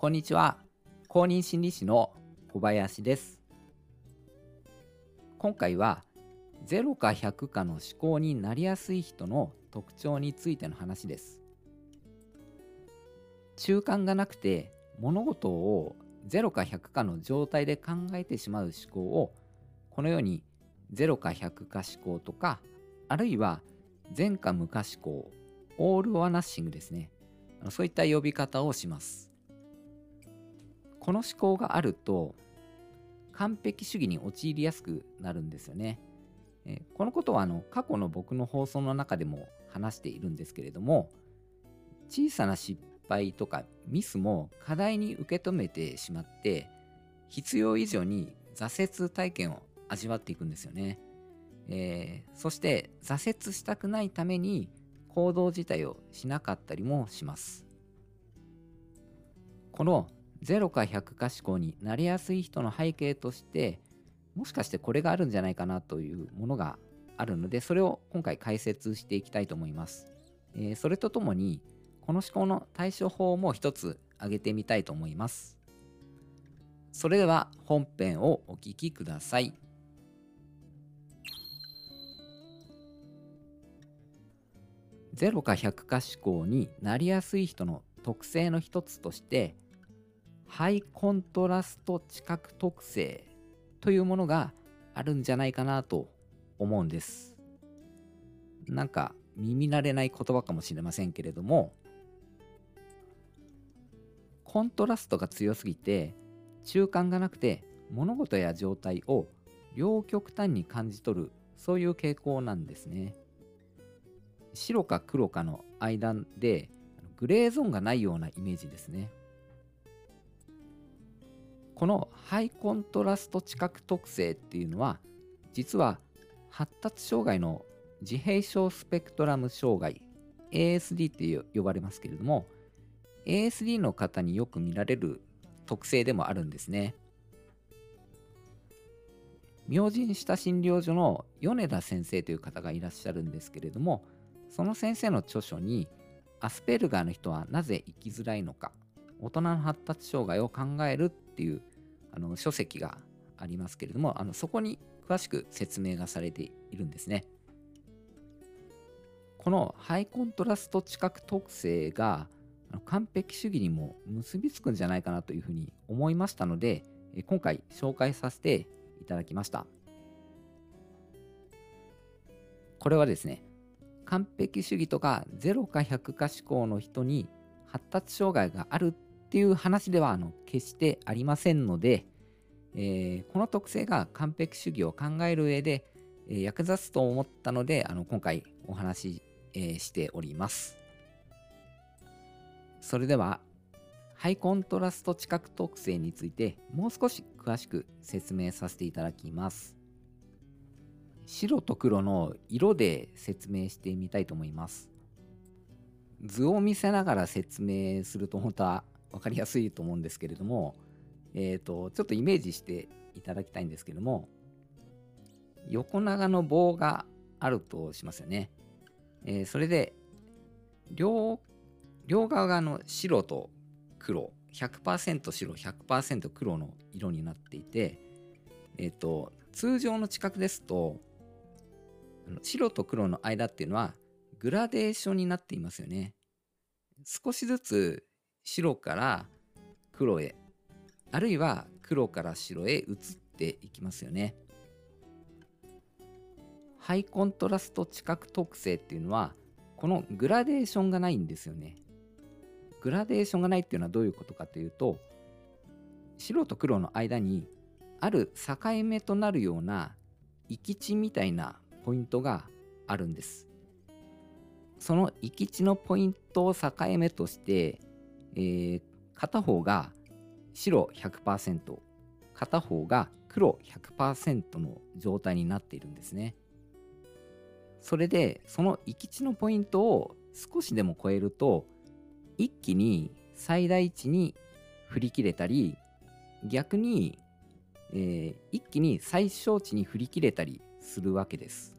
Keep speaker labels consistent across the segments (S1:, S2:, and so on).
S1: こんにちは。公認心理師の小林です。今回は0か100かの思考になりやすい人の特徴についての話です。中間がなくて物事を0か100かの状態で考えてしまう思考をこのように0か100か思考とかあるいは前か無か思考オール・オア・ナッシングですね。そういった呼び方をします。この思考があると完璧主義に陥りやすくなるんですよね。えこのことはあの過去の僕の放送の中でも話しているんですけれども小さな失敗とかミスも課題に受け止めてしまって必要以上に挫折体験を味わっていくんですよね。えー、そして挫折したくないために行動自体をしなかったりもします。この0か100か思考になりやすい人の背景としてもしかしてこれがあるんじゃないかなというものがあるのでそれを今回解説していきたいと思います、えー、それとともにこの思考の対処法も一つ挙げてみたいと思います。それでは本編をお聴きください。0か100か思考になりやすい人の特性の一つとしてハイコントラスト知覚特性というものがあるんじゃないかなと思うんです。なんか耳慣れない言葉かもしれませんけれどもコントラストが強すぎて中間がなくて物事や状態を両極端に感じ取るそういう傾向なんですね。白か黒かの間でグレーゾーンがないようなイメージですね。ハイコントラスト知覚特性っていうのは実は発達障害の自閉症スペクトラム障害 ASD って呼ばれますけれども ASD の方によく見られる特性でもあるんですね。明神下診療所の米田先生という方がいらっしゃるんですけれどもその先生の著書にアスペルガーの人はなぜ生きづらいのか大人の発達障害を考えるっていうあの書籍がありますけれどもあのそこに詳しく説明がされているんですね。このハイコントラスト知覚特性が完璧主義にも結びつくんじゃないかなというふうに思いましたので今回紹介させていただきました。これはですね完璧主義とか0か100か思考の人に発達障害があるっていう話ではあの決してありませんので、えー、この特性が完璧主義を考える上で、えー、役立つと思ったのであの今回お話し、えー、しております。それではハイコントラスト知覚特性についてもう少し詳しく説明させていただきます。白と黒の色で説明してみたいと思います。図を見せながら説明すると本当は分かりやすいと思うんですけれども、えーと、ちょっとイメージしていただきたいんですけれども横長の棒があるとしますよね。えー、それで両両側がの白と黒100%白100%黒の色になっていて、えーと、通常の知覚ですと白と黒の間っていうのはグラデーションになっていますよね。少しずつ白から黒へあるいは黒から白へ移っていきますよね。ハイコントラスト知覚特性っていうのはこのグラデーションがないんですよね。グラデーションがないっていうのはどういうことかというと白と黒の間にある境目となるような行き地みたいなポイントがあるんです。その行き地のポイントを境目としてえー、片方が白100%片方が黒100%の状態になっているんですね。それでその行き地のポイントを少しでも超えると一気に最大値に振り切れたり逆に、えー、一気に最小値に振り切れたりするわけです。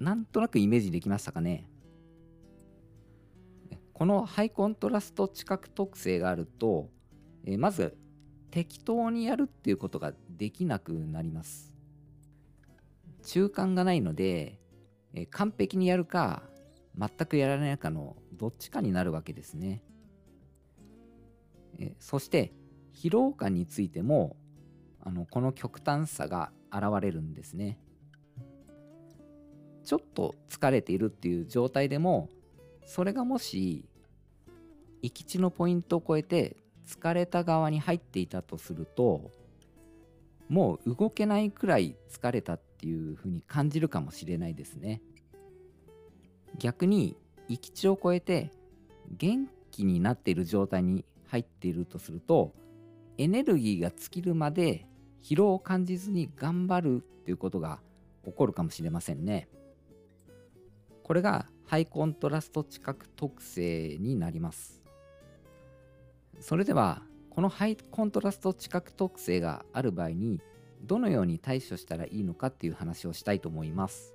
S1: なんとなくイメージできましたかね？このハイコントラスト知覚特性があると、えまず適当にやるっていうことができなくなります。中間がないので、え完璧にやるか全くやらないかのどっちかになるわけですね。えそして疲労感についてもあのこの極端さが現れるんですね。ちょっと疲れているっていう状態でもそれがもし行き地のポイントを超えて疲れた側に入っていたとするともう動けないくらい疲れたっていうふうに感じるかもしれないですね。逆に行き地を超えて元気になっている状態に入っているとするとエネルギーが尽きるまで疲労を感じずに頑張るっていうことが起こるかもしれませんね。これがハイコントラスト知覚特性になります。それではこのハイコントラスト知覚特性がある場合にどのように対処したらいいのかっていう話をしたいと思います。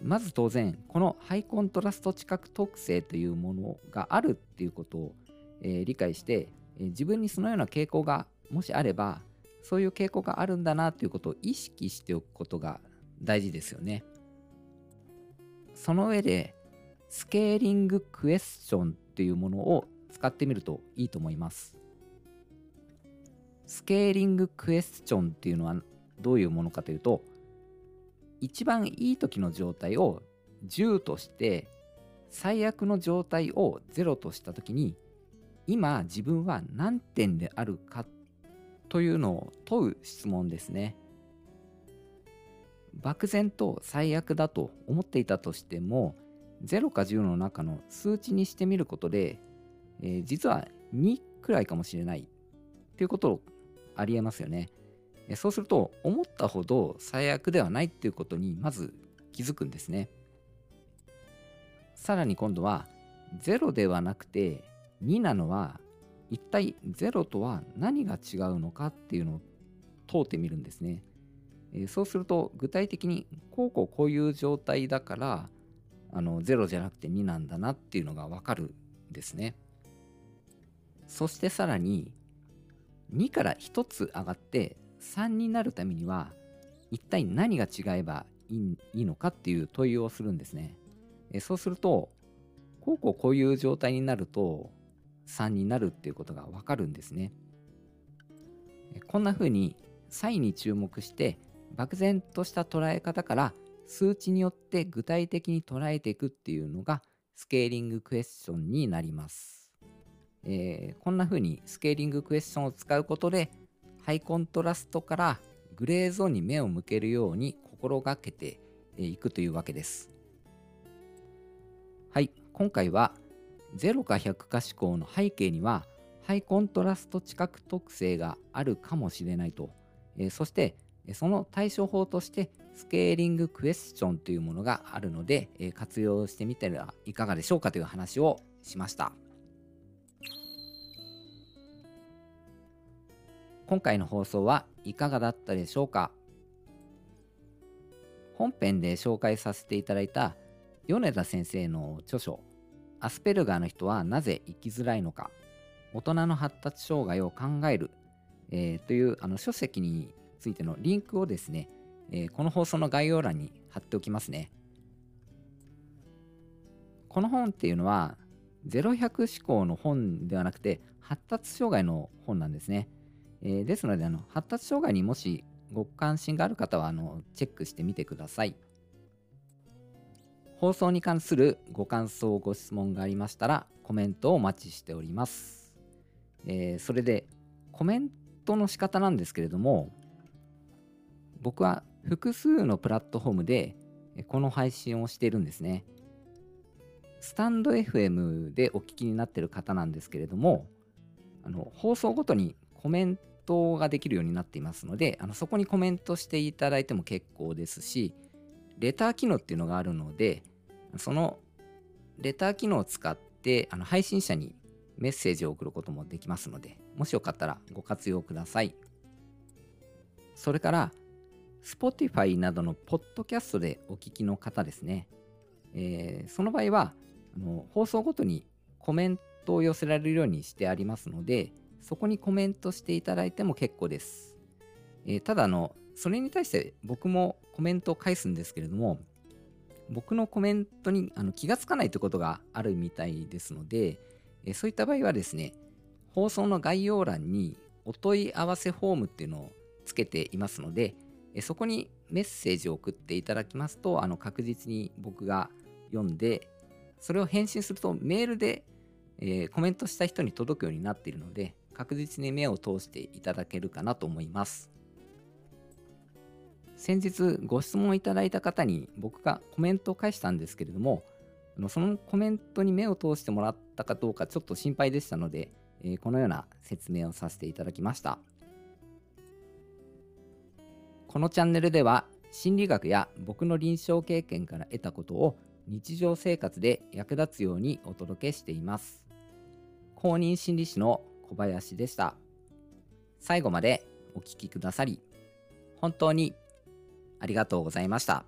S1: まず当然このハイコントラスト知覚特性というものがあるっていうことを、え、理解して、え、自分にそのような傾向がもしあればそういう傾向があるんだなということを意識しておくことが大事ですよね。その上でスケーリングクエスチョンっていうものを使ってみるといいと思います。スケーリングクエスチョンっていうのはどういうものかというと一番いい時の状態を10として最悪の状態を0とした時に今自分は何点であるかというのを問う質問ですね。漠然と最悪だと思っていたとしても0か10の中の数値にしてみることで、えー、実は2くらいかもしれないっていうことありえますよね。そうすると思ったほど最悪ではないっていうことにまず気づくんですね。さらに今度は0ではなくて2なのは一体0とは何が違うのかっていうのを問うてみるんですね。えそうすると具体的にこうこうこういう状態だからあの0じゃなくて2なんだなっていうのがわかるんですね。そしてさらに2から1つ上がって3になるためには一体何が違えばいいのかっていう問いをするんですね。えそうするとこうこうこういう状態になると3になるっていうことがわかるんですね。こんな風に差異に注目して漠然とした捉え方から数値によって具体的に捉えていくっていうのがスケーリングクエスチョンになります。えー、こんな風にスケーリングクエスチョンを使うことでハイコントラストからグレーゾーンに目を向けるように心がけていくというわけです。はい、今回は0か100か思考の背景にはハイコントラスト知覚特性があるかもしれないと、えー、そしてその対処法としてスケーリングクエスチョンというものがあるので、活用してみてはいかがでしょうかという話をしました。今回の放送はいかがだったでしょうか？本編で紹介させていただいた米田先生の著書「アスペルガーの人はなぜ生きづらいのか大人の発達障害を考える」えー、というあの書籍についてのリンクをですね、えー、この放送の概要欄に貼っておきますね。この本っていうのは0100思考の本ではなくて発達障害の本なんですね。えー、ですのであの、発達障害にもしご関心がある方はあのチェックしてみてください。放送に関するご感想、ご質問がありましたらコメントをお待ちしております。えー、それでコメントの仕方なんですけれども僕は複数のプラットフォームでこの配信をしているんですね。スタンド FM でお聞きになってる方なんですけれどもあの放送ごとにコメントができるようになっていますので、あのそこにコメントしていただいても結構ですし、レター機能っていうのがあるので、そのレター機能を使ってあの配信者にメッセージを送ることもできますので、もしよかったらご活用ください。それから、Spotify などのポッドキャストでお聞きの方ですね。えー、その場合は、あの放送ごとにコメントを寄せられるようにしてありますので、そこにコメントしていただいても結構です。えー、ただあの、それに対して僕もコメントを返すんですけれども、僕のコメントにあの気がつかないということがあるみたいですので、えー、そういった場合はですね、放送の概要欄にお問い合わせフォームっていうのをつけていますので、そこにメッセージを送っていただきますと、あの確実に僕が読んで、それを返信するとメールで、えー、コメントした人に届くようになっているので、確実に目を通していただけるかなと思います。先日ご質問いただいた方に僕がコメントを返したんですけれども、そのコメントに目を通してもらったかどうかちょっと心配でしたので、えー、このような説明をさせていただきました。このチャンネルでは心理学や僕の臨床経験から得たことを日常生活で役立つようにお届けしています。公認心理師の小林でした。最後までお聴きくださり、本当にありがとうございました。